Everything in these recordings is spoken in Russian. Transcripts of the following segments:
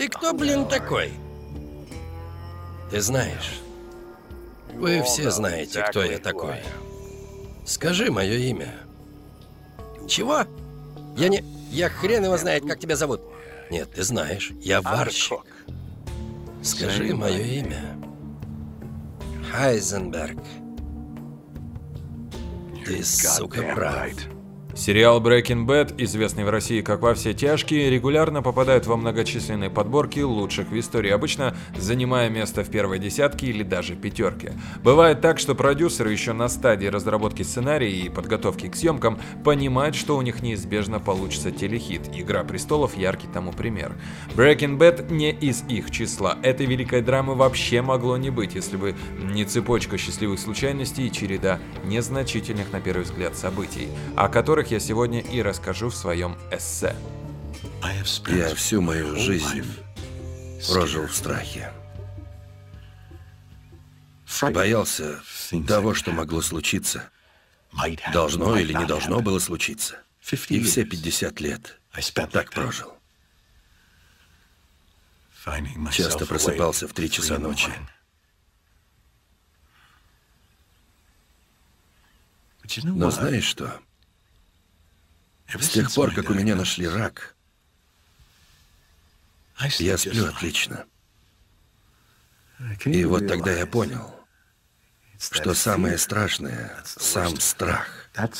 Ты кто, блин, такой? Ты знаешь. Вы все знаете, кто я такой. Скажи мое имя. Чего? Я не... Я хрен его знает, как тебя зовут. Нет, ты знаешь, я варщик. Скажи мое имя. Хайзенберг. Ты, сука, прав. Сериал Breaking Bad, известный в России как «Во все тяжкие», регулярно попадает во многочисленные подборки лучших в истории, обычно занимая место в первой десятке или даже пятерке. Бывает так, что продюсеры еще на стадии разработки сценария и подготовки к съемкам понимают, что у них неизбежно получится телехит. «Игра престолов» – яркий тому пример. Breaking Bad не из их числа. Этой великой драмы вообще могло не быть, если бы не цепочка счастливых случайностей и череда незначительных на первый взгляд событий, о которых которых я сегодня и расскажу в своем эссе. Я всю мою жизнь прожил в страхе. Боялся того, что могло случиться. Должно или не должно было случиться. И все 50 лет так прожил. Часто просыпался в 3 часа ночи. Но знаешь что? С тех пор, как у меня нашли рак, я сплю отлично. И вот тогда я понял, что самое страшное — сам страх.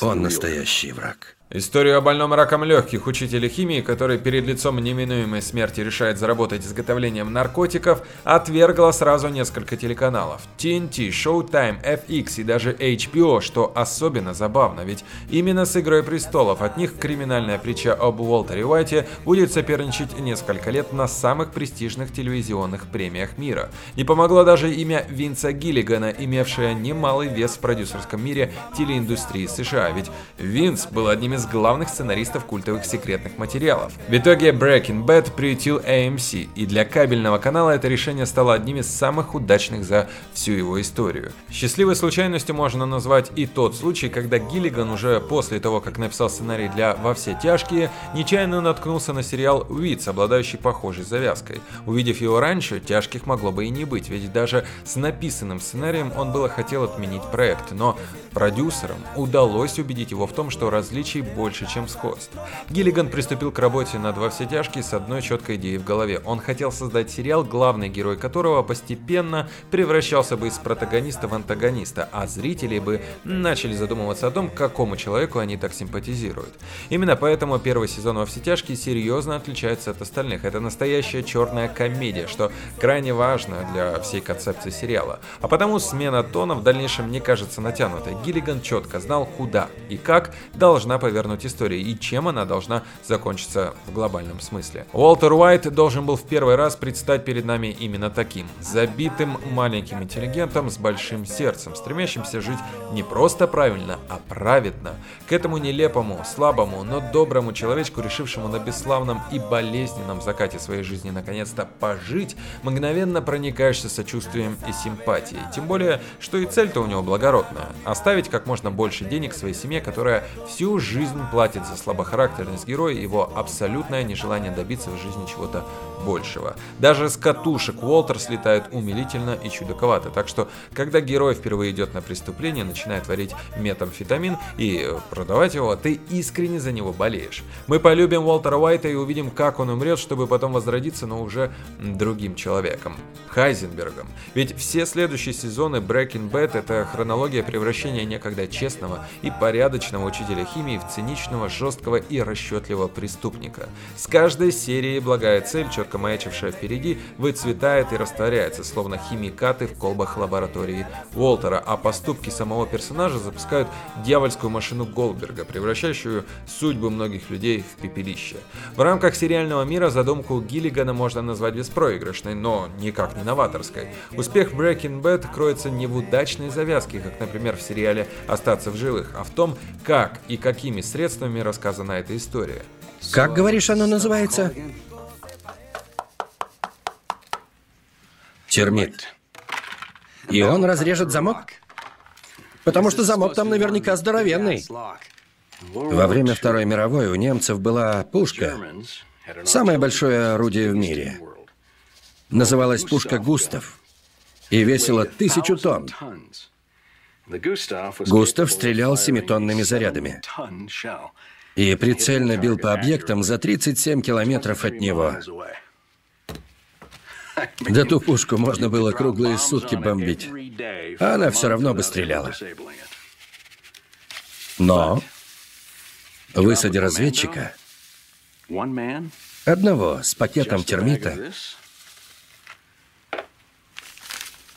Он настоящий враг. Историю о больном раком легких учителя химии, который перед лицом неминуемой смерти решает заработать изготовлением наркотиков, отвергла сразу несколько телеканалов. TNT, Showtime, FX и даже HBO, что особенно забавно, ведь именно с «Игрой престолов» от них криминальная притча об Уолтере Уайте будет соперничать несколько лет на самых престижных телевизионных премиях мира. Не помогло даже имя Винса Гиллигана, имевшее немалый вес в продюсерском мире телеиндустрии США, ведь Винс был одним из из главных сценаристов культовых секретных материалов. В итоге Breaking Bad приютил AMC, и для кабельного канала это решение стало одним из самых удачных за всю его историю. Счастливой случайностью можно назвать и тот случай, когда Гиллиган уже после того, как написал сценарий для «Во все тяжкие», нечаянно наткнулся на сериал «Уитс», обладающий похожей завязкой. Увидев его раньше, тяжких могло бы и не быть, ведь даже с написанным сценарием он было хотел отменить проект, но продюсерам удалось убедить его в том, что различий больше, чем сходств. Гиллиган приступил к работе над «Во все тяжкие» с одной четкой идеей в голове. Он хотел создать сериал, главный герой которого постепенно превращался бы из протагониста в антагониста, а зрители бы начали задумываться о том, какому человеку они так симпатизируют. Именно поэтому первый сезон «Во все тяжкие» серьезно отличается от остальных. Это настоящая черная комедия, что крайне важно для всей концепции сериала. А потому смена тона в дальнейшем не кажется натянутой. Гиллиган четко знал, куда и как должна повернуться повернуть история и чем она должна закончиться в глобальном смысле. Уолтер Уайт должен был в первый раз предстать перед нами именно таким, забитым маленьким интеллигентом с большим сердцем, стремящимся жить не просто правильно, а праведно. К этому нелепому, слабому, но доброму человечку, решившему на бесславном и болезненном закате своей жизни наконец-то пожить, мгновенно проникаешься сочувствием и симпатией. Тем более, что и цель-то у него благородная – оставить как можно больше денег своей семье, которая всю жизнь жизнь платит за слабохарактерность героя и его абсолютное нежелание добиться в жизни чего-то большего. Даже с катушек Уолтер слетает умилительно и чудаковато, так что, когда герой впервые идет на преступление, начинает варить метамфетамин и продавать его, ты искренне за него болеешь. Мы полюбим Уолтера Уайта и увидим, как он умрет, чтобы потом возродиться, но уже другим человеком. Хайзенбергом. Ведь все следующие сезоны Breaking Bad это хронология превращения некогда честного и порядочного учителя химии в циничного, жесткого и расчетливого преступника. С каждой серией благая цель, четко маячившая впереди, выцветает и растворяется, словно химикаты в колбах лаборатории Уолтера, а поступки самого персонажа запускают дьявольскую машину Голдберга, превращающую судьбы многих людей в пепелище. В рамках сериального мира задумку Гиллигана можно назвать беспроигрышной, но никак не новаторской. Успех Breaking Bad кроется не в удачной завязке, как, например, в сериале «Остаться в живых», а в том, как и какими какими средствами рассказана эта история. Как, говоришь, она называется? Термит. И он разрежет замок? Потому что замок там наверняка здоровенный. Во время Второй мировой у немцев была пушка. Самое большое орудие в мире. Называлась пушка «Густав» и весила тысячу тонн. Густав стрелял семитонными зарядами и прицельно бил по объектам за 37 километров от него. Да ту пушку можно было круглые сутки бомбить. А она все равно бы стреляла. Но высади разведчика, одного с пакетом термита,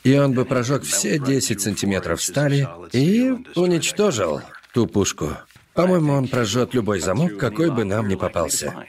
и он бы прожег все 10 сантиметров стали и уничтожил ту пушку. По-моему, он прожжет любой замок, какой бы нам ни попался.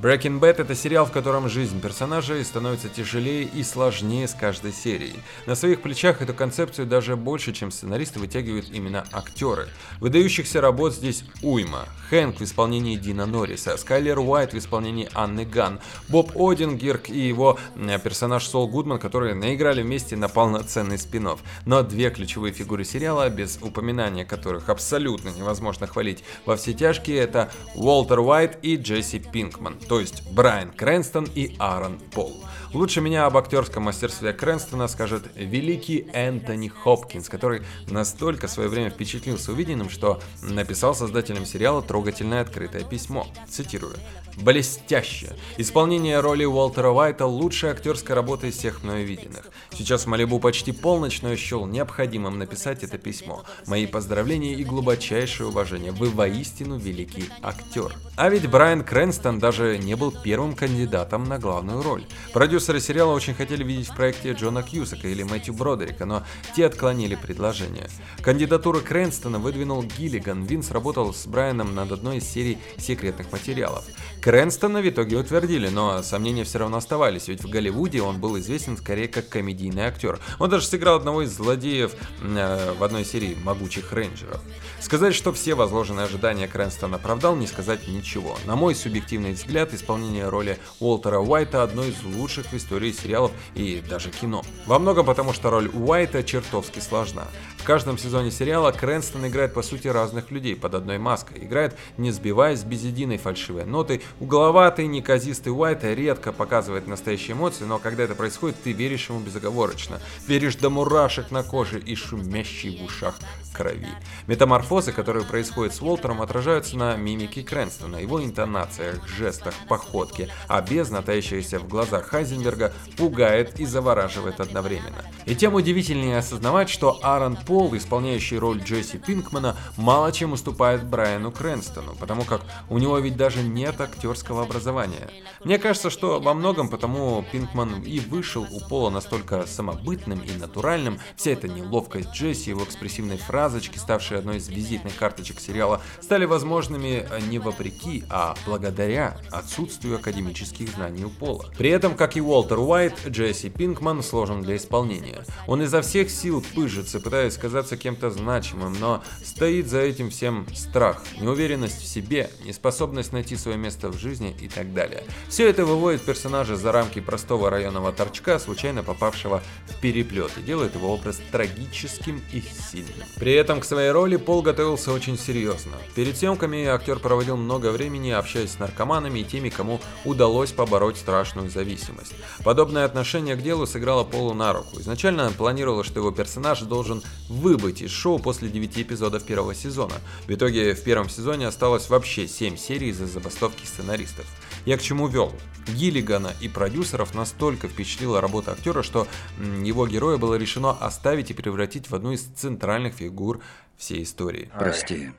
Breaking Bad — это сериал, в котором жизнь персонажей становится тяжелее и сложнее с каждой серией. На своих плечах эту концепцию даже больше, чем сценаристы, вытягивают именно актеры. Выдающихся работ здесь уйма. Хэнк в исполнении Дина Норриса, Скайлер Уайт в исполнении Анны Ганн, Боб Оденкерк и его э, персонаж Сол Гудман, которые наиграли вместе на полноценный спин-офф. Но две ключевые фигуры сериала, без упоминания которых абсолютно невозможно хвалить во все тяжкие, это Уолтер Уайт и Джесси Пинкман то есть Брайан Крэнстон и Аарон Пол. Лучше меня об актерском мастерстве Крэнстона скажет великий Энтони Хопкинс, который настолько в свое время впечатлился увиденным, что написал создателям сериала трогательное открытое письмо. Цитирую блестяще. Исполнение роли Уолтера Уайта – лучшая актерская работа из всех мною виденных. Сейчас в Малибу почти полночь, но я счел необходимым написать это письмо. Мои поздравления и глубочайшее уважение. Вы воистину великий актер. А ведь Брайан Крэнстон даже не был первым кандидатом на главную роль. Продюсеры сериала очень хотели видеть в проекте Джона Кьюсака или Мэтью Бродерика, но те отклонили предложение. Кандидатуру Крэнстона выдвинул Гиллиган. Винс работал с Брайаном над одной из серий секретных материалов. Крэнстона в итоге утвердили, но сомнения все равно оставались, ведь в Голливуде он был известен скорее как комедийный актер. Он даже сыграл одного из злодеев э, в одной серии «Могучих рейнджеров». Сказать, что все возложенные ожидания Крэнстон оправдал, не сказать ничего. На мой субъективный взгляд, исполнение роли Уолтера Уайта одно из лучших в истории сериалов и даже кино. Во многом потому, что роль Уайта чертовски сложна. В каждом сезоне сериала Крэнстон играет по сути разных людей под одной маской. Играет не сбиваясь без единой фальшивой ноты. Угловатый, неказистый Уайт редко показывает настоящие эмоции, но когда это происходит, ты веришь ему безоговорочно. Веришь до мурашек на коже и шумящей в ушах крови. Метаморфозы, которые происходят с Уолтером, отражаются на мимике Крэнстона, его интонациях, жестах, походке, а бездна, таящаяся в глазах Хайзенберга, пугает и завораживает одновременно. И тем удивительнее осознавать, что Аарон Пол, исполняющий роль Джесси Пинкмана, мало чем уступает Брайану Крэнстону, потому как у него ведь даже нет актерского образования. Мне кажется, что во многом потому Пинкман и вышел у Пола настолько самобытным и натуральным, вся эта неловкость Джесси, его экспрессивной фразочки, ставшие одной из визитных карточек сериала, стали возможными не вопреки, а благодаря отсутствию академических знаний у Пола. При этом, как и Уолтер Уайт, Джесси Пинкман сложен для исполнения. Он изо всех сил пыжится, пытаясь казаться кем-то значимым, но стоит за этим всем страх, неуверенность в себе, неспособность найти свое место в жизни и так далее. Все это выводит персонажа за рамки простого районного торчка, случайно попавшего в переплет, и делает его образ трагическим и сильным. При этом к своей роли Пол готовился очень серьезно. Перед съемками актер проводил много времени, общаясь с наркоманами и теми, кому удалось побороть страшную зависимость. Подобное отношение к делу сыграло Полу на руку. Изначально планировалось, что его персонаж должен выбыть из шоу после 9 эпизодов первого сезона. В итоге в первом сезоне осталось вообще 7 серий из-за забастовки сценаристов. Я к чему вел? Гиллигана и продюсеров настолько впечатлила работа актера, что его героя было решено оставить и превратить в одну из центральных фигур всей истории. Прости,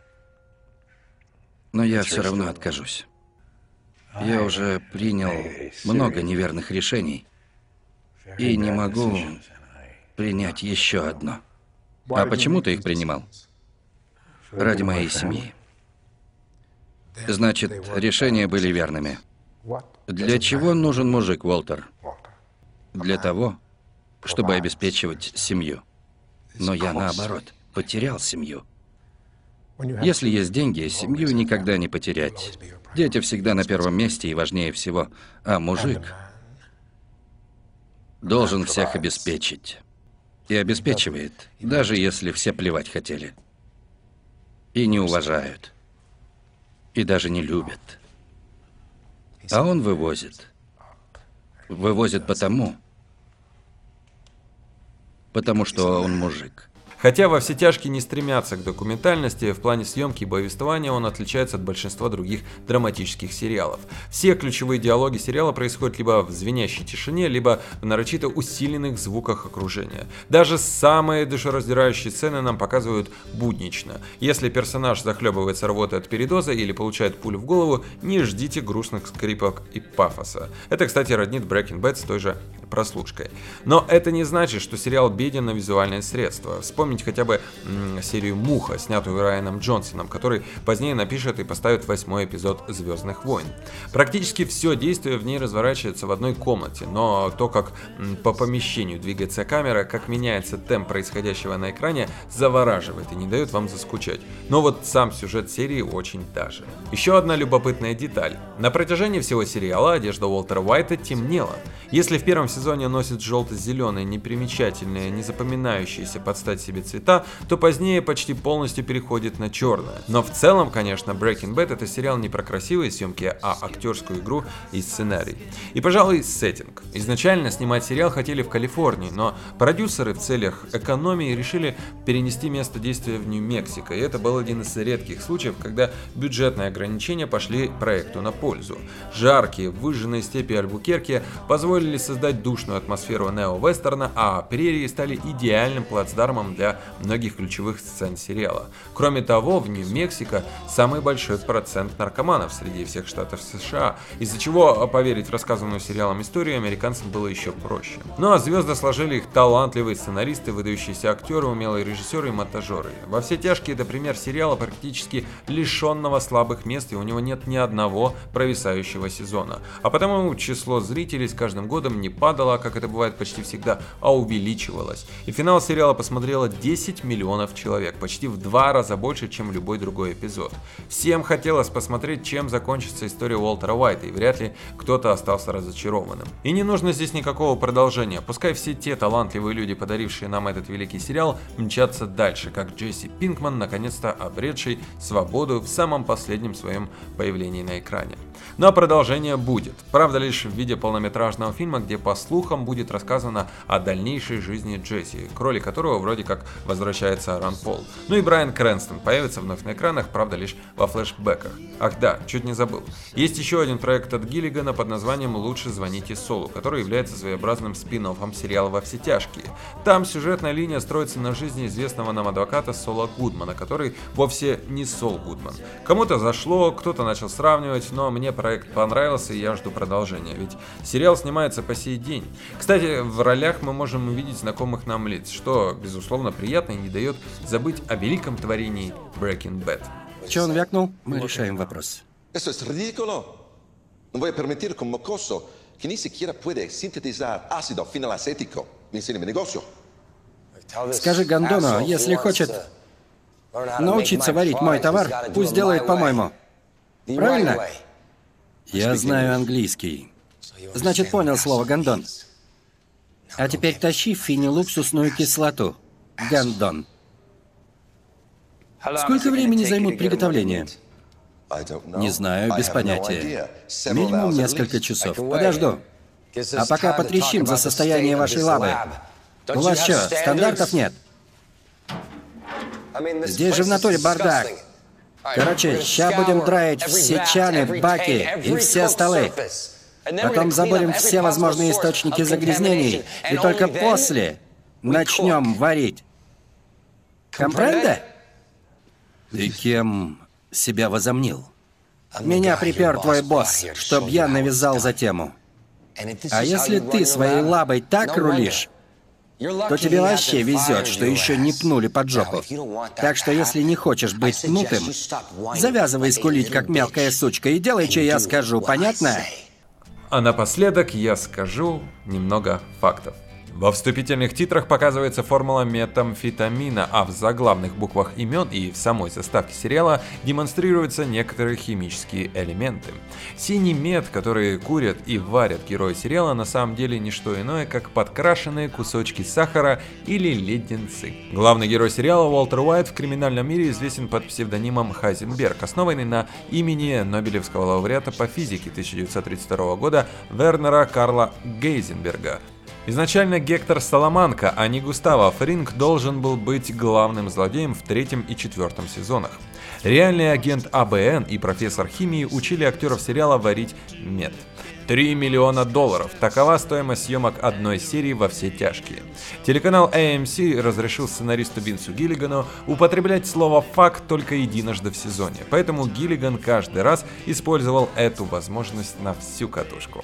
но я все равно откажусь. Я уже принял много неверных решений и не могу принять еще одно. А почему ты их принимал? Ради моей семьи. Значит, решения были верными. Для чего нужен мужик, Уолтер? Для того, чтобы обеспечивать семью. Но я наоборот, потерял семью. Если есть деньги, семью никогда не потерять. Дети всегда на первом месте и важнее всего. А мужик должен всех обеспечить. И обеспечивает, даже если все плевать хотели. И не уважают. И даже не любят. А он вывозит. вывозят потому, потому что он мужик. Хотя во все тяжкие не стремятся к документальности, в плане съемки и повествования он отличается от большинства других драматических сериалов. Все ключевые диалоги сериала происходят либо в звенящей тишине, либо в нарочито усиленных звуках окружения. Даже самые душераздирающие сцены нам показывают буднично. Если персонаж захлебывается рвотой от передоза или получает пулю в голову, не ждите грустных скрипок и пафоса. Это, кстати, роднит Breaking Bad с той же прослушкой. Но это не значит, что сериал беден на визуальные средства. Вспомните хотя бы м, серию «Муха», снятую Райаном Джонсоном, который позднее напишет и поставит восьмой эпизод «Звездных войн». Практически все действие в ней разворачивается в одной комнате, но то, как м, по помещению двигается камера, как меняется темп происходящего на экране, завораживает и не дает вам заскучать. Но вот сам сюжет серии очень даже. Еще одна любопытная деталь. На протяжении всего сериала одежда Уолтера Уайта темнела. Если в первом сезоне носит желто-зеленые, непримечательные, не запоминающиеся под стать себе цвета, то позднее почти полностью переходит на черное. Но в целом, конечно, Breaking Bad это сериал не про красивые съемки, а актерскую игру и сценарий. И, пожалуй, сеттинг. Изначально снимать сериал хотели в Калифорнии, но продюсеры в целях экономии решили перенести место действия в Нью-Мексико, и это был один из редких случаев, когда бюджетные ограничения пошли проекту на пользу. Жаркие, выжженные степи Альбукерки позволили создать душную атмосферу нео-вестерна, а прерии стали идеальным плацдармом для многих ключевых сцен сериала. Кроме того, в Нью-Мексико самый большой процент наркоманов среди всех штатов США, из-за чего поверить в рассказанную сериалом историю американцам было еще проще. Ну а звезды сложили их талантливые сценаристы, выдающиеся актеры, умелые режиссеры и монтажеры. Во все тяжкие это пример сериала практически лишенного слабых мест, и у него нет ни одного провисающего сезона. А потому число зрителей с каждым годом не падало, как это бывает почти всегда, а увеличивалось. И финал сериала посмотрело 10 миллионов человек, почти в два раза больше, чем любой другой эпизод. Всем хотелось посмотреть, чем закончится история Уолтера Уайта, и вряд ли кто-то остался разочарованным. И не нужно здесь никакого продолжения, пускай все те талантливые люди, подарившие нам этот великий сериал, мчатся дальше, как Джесси Пинкман, наконец-то обретший свободу в самом последнем своем появлении на экране. Но продолжение будет, правда лишь в виде полнометражного фильма, где по слухам будет рассказано о дальнейшей жизни Джесси, к роли которого вроде как возвращается Ран Пол. Ну и Брайан Крэнстон появится вновь на экранах, правда лишь во флешбеках. Ах да, чуть не забыл. Есть еще один проект от Гиллигана под названием «Лучше звоните Солу», который является своеобразным спин сериала «Во все тяжкие». Там сюжетная линия строится на жизни известного нам адвоката Сола Гудмана, который вовсе не Сол Гудман. Кому-то зашло, кто-то начал сравнивать, но мне проект понравился и я жду продолжения, ведь сериал снимается по сей день. Кстати, в ролях мы можем увидеть знакомых нам лиц, что, безусловно, приятно и не дает забыть о великом творении Breaking Bad. Че он вякнул? Мы решаем вопрос. Eso es ridículo. No voy a permitir que un mocoso que ni siquiera puede sintetizar ácido enseñe mi negocio. Скажи Гондону, если хочет научиться варить мой товар, пусть делает по-моему. Правильно? Я знаю английский. Значит, понял слово «гондон». А теперь тащи фенилуксусную кислоту. Гондон. Сколько времени займут know. Не знаю, без понятия. Минимум несколько часов. Подожду. А пока потрещим за состояние вашей лабы. У вас что, стандартов нет? Здесь же в натуре бардак. Короче, ща будем драить все чаны, баки и все столы. Потом заборем все возможные источники загрязнений. И только после начнем варить. Компренде? Ты кем себя возомнил? Меня припер твой босс, чтоб я навязал за тему. А если ты своей лабой так рулишь, то тебе вообще везет, что еще не пнули под жопу. Так что если не хочешь быть пнутым, завязывай скулить, как мелкая сучка, и делай, что я скажу, понятно? А напоследок я скажу немного фактов. Во вступительных титрах показывается формула метамфетамина, а в заглавных буквах имен и в самой заставке сериала демонстрируются некоторые химические элементы. Синий мед, который курят и варят герои сериала, на самом деле не что иное, как подкрашенные кусочки сахара или леденцы. Главный герой сериала Уолтер Уайт в криминальном мире известен под псевдонимом Хайзенберг, основанный на имени Нобелевского лауреата по физике 1932 года Вернера Карла Гейзенберга. Изначально Гектор Соломанка, а не Густаво Фринг должен был быть главным злодеем в третьем и четвертом сезонах. Реальный агент АБН и профессор химии учили актеров сериала варить мед. 3 миллиона долларов. Такова стоимость съемок одной серии во все тяжкие. Телеканал AMC разрешил сценаристу Винсу Гиллигану употреблять слово «факт» только единожды в сезоне, поэтому Гиллиган каждый раз использовал эту возможность на всю катушку.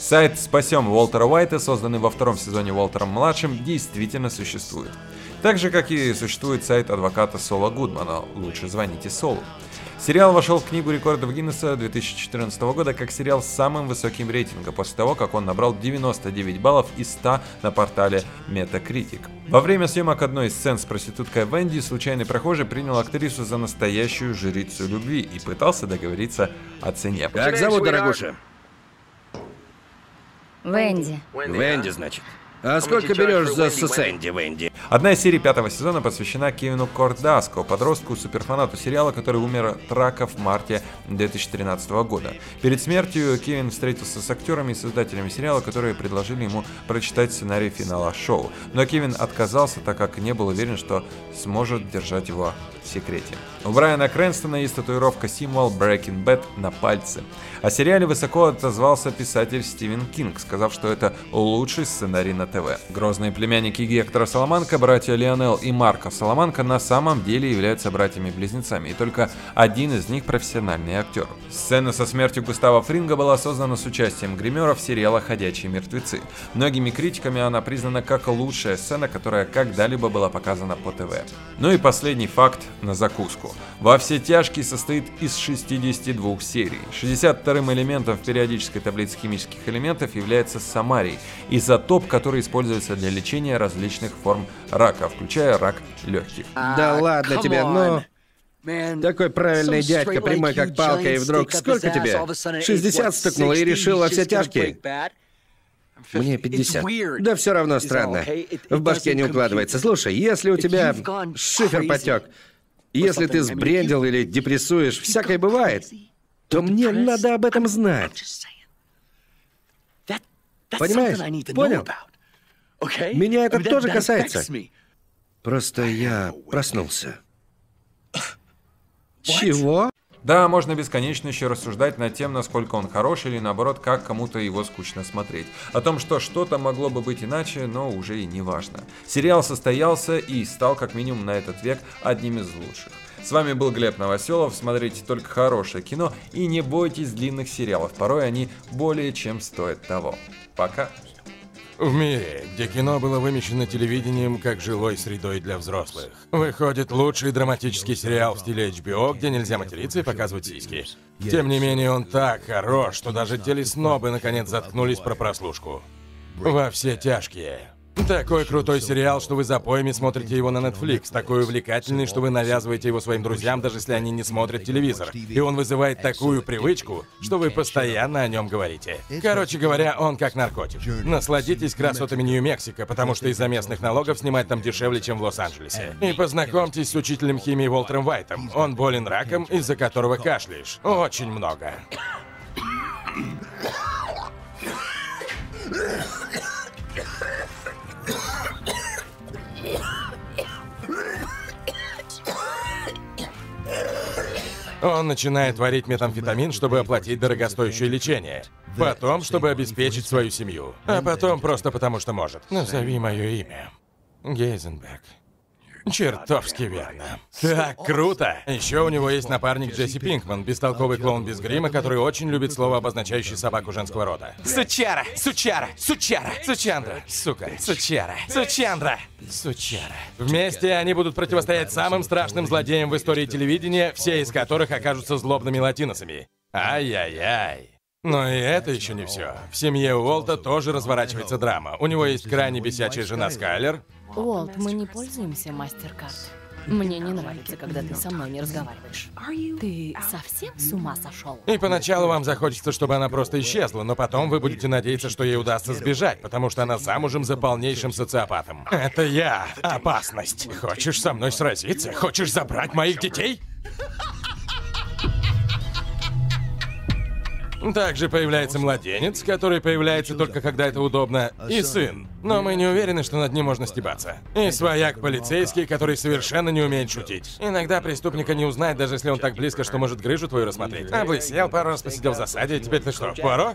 Сайт «Спасем Уолтера Уайта», созданный во втором сезоне Уолтером-младшим, действительно существует. Так же, как и существует сайт адвоката Сола Гудмана «Лучше звоните Солу». Сериал вошел в Книгу рекордов Гиннесса 2014 года как сериал с самым высоким рейтингом после того, как он набрал 99 баллов из 100 на портале Metacritic. Во время съемок одной из сцен с проституткой Венди случайный прохожий принял актрису за настоящую жрицу любви и пытался договориться о цене. Как зовут, дорогуша? Венди. Венди, значит. А сколько берешь за Сэнди, Венди? Одна из серий пятого сезона посвящена Кевину Кордаско, подростку-суперфанату сериала, который умер от рака в марте 2013 года. Перед смертью Кевин встретился с актерами и создателями сериала, которые предложили ему прочитать сценарий финала шоу. Но Кевин отказался, так как не был уверен, что сможет держать его в секрете. У Брайана Крэнстона есть татуировка символ Breaking Bad на пальце. О сериале высоко отозвался писатель Стивен Кинг, сказав, что это лучший сценарий на ТВ. Грозные племянники Гектора Соломанка, братья Лионел и Марко Соломанка на самом деле являются братьями-близнецами, и только один из них профессиональный актер. Сцена со смертью Густава Фринга была создана с участием гримеров сериала «Ходячие мертвецы». Многими критиками она признана как лучшая сцена, которая когда-либо была показана по ТВ. Ну и последний факт на закуску. Во все тяжкие состоит из 62 серий. 62-м элементом в периодической таблице химических элементов является самарий, изотоп, который используется для лечения различных форм рака, включая рак легких. Да ладно тебе, ну... Такой правильный дядька, прямой как палка, и вдруг сколько тебе? 60 стукнуло и решил во все тяжкие. Мне 50. Да все равно странно. В башке не укладывается. Слушай, если у тебя шифер потек, если ты сбрендил или депрессуешь, всякое бывает, то мне надо об этом знать. Понимаешь? Понял? Меня это тоже касается. Просто я проснулся. Чего? Да, можно бесконечно еще рассуждать над тем, насколько он хорош или наоборот, как кому-то его скучно смотреть. О том, что что-то могло бы быть иначе, но уже и не важно. Сериал состоялся и стал как минимум на этот век одним из лучших. С вами был Глеб Новоселов, смотрите только хорошее кино и не бойтесь длинных сериалов, порой они более чем стоят того. Пока. В мире, где кино было вымещено телевидением как жилой средой для взрослых, выходит лучший драматический сериал в стиле HBO, где нельзя материться и показывать сиськи. Тем не менее, он так хорош, что даже телеснобы наконец заткнулись про прослушку. Во все тяжкие. Такой крутой сериал, что вы за поями смотрите его на Netflix. Такой увлекательный, что вы навязываете его своим друзьям, даже если они не смотрят телевизор. И он вызывает такую привычку, что вы постоянно о нем говорите. Короче говоря, он как наркотик. Насладитесь красотами Нью-Мексико, потому что из-за местных налогов снимать там дешевле, чем в Лос-Анджелесе. И познакомьтесь с учителем химии Уолтером Вайтом. Он болен раком, из-за которого кашляешь. Очень много. Он начинает варить метамфетамин, чтобы оплатить дорогостоящее лечение. Потом, чтобы обеспечить свою семью. А потом просто потому, что может. Назови мое имя. Гейзенберг. Чертовски верно. Так круто! Еще у него есть напарник Джесси Пинкман, бестолковый клоун без грима, который очень любит слово, обозначающее собаку женского рода. Сучара! Сучара! Сучара! Сучандра! Сука! Сучара! Сучандра! Сучара. Вместе они будут противостоять самым страшным злодеям в истории телевидения, все из которых окажутся злобными латиносами. Ай-яй-яй. Но и это еще не все. В семье Уолта тоже разворачивается драма. У него есть крайне бесячая жена Скайлер. Уолт, мы не пользуемся мастер-карт. Мне не нравится, когда ты со мной не разговариваешь. Ты совсем с ума сошел? И поначалу вам захочется, чтобы она просто исчезла, но потом вы будете надеяться, что ей удастся сбежать, потому что она замужем за полнейшим социопатом. Это я. Опасность. Хочешь со мной сразиться? Хочешь забрать моих детей? Также появляется младенец, который появляется только когда это удобно, и сын. Но мы не уверены, что над ним можно стебаться. И свояк полицейский, который совершенно не умеет шутить. Иногда преступника не узнать, даже если он так близко, что может грыжу твою рассмотреть. Облысел, пару раз посидел в засаде, и теперь ты что, Пуаро?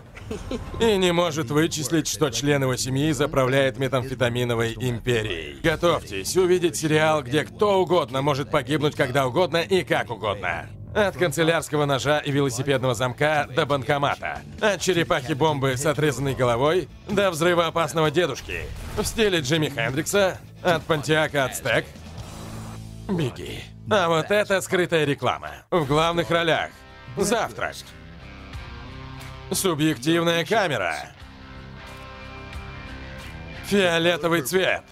И не может вычислить, что член его семьи заправляет метамфетаминовой империей. Готовьтесь увидеть сериал, где кто угодно может погибнуть когда угодно и как угодно. От канцелярского ножа и велосипедного замка до банкомата. От черепахи-бомбы с отрезанной головой до взрыва опасного дедушки. В стиле Джимми Хендрикса, от Пантиака Ацтек. Беги. А вот это скрытая реклама. В главных ролях. Завтрак. Субъективная камера. Фиолетовый цвет.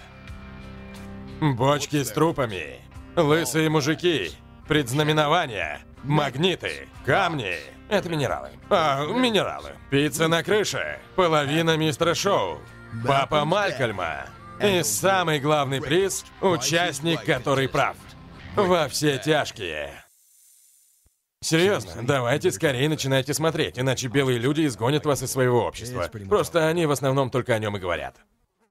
Бочки с трупами. Лысые мужики. Предзнаменования. Магниты. Камни. Это минералы. А, минералы. Пицца на крыше. Половина мистера Шоу. Папа Малькольма. И самый главный приз – участник, который прав. Во все тяжкие. Серьезно, давайте скорее начинайте смотреть, иначе белые люди изгонят вас из своего общества. Просто они в основном только о нем и говорят.